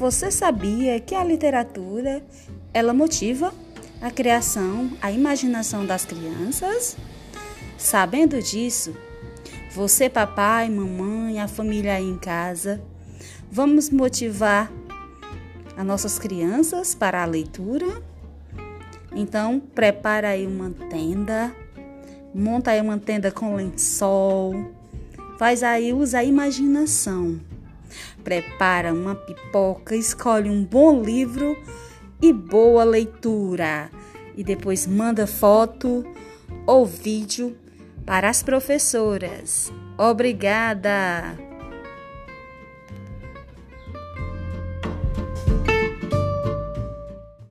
Você sabia que a literatura ela motiva a criação, a imaginação das crianças? Sabendo disso, você, papai, mamãe, a família aí em casa, vamos motivar as nossas crianças para a leitura? Então, prepara aí uma tenda, monta aí uma tenda com lençol, faz aí, usa a imaginação. Prepara uma pipoca, escolhe um bom livro e boa leitura. E depois manda foto ou vídeo para as professoras. Obrigada!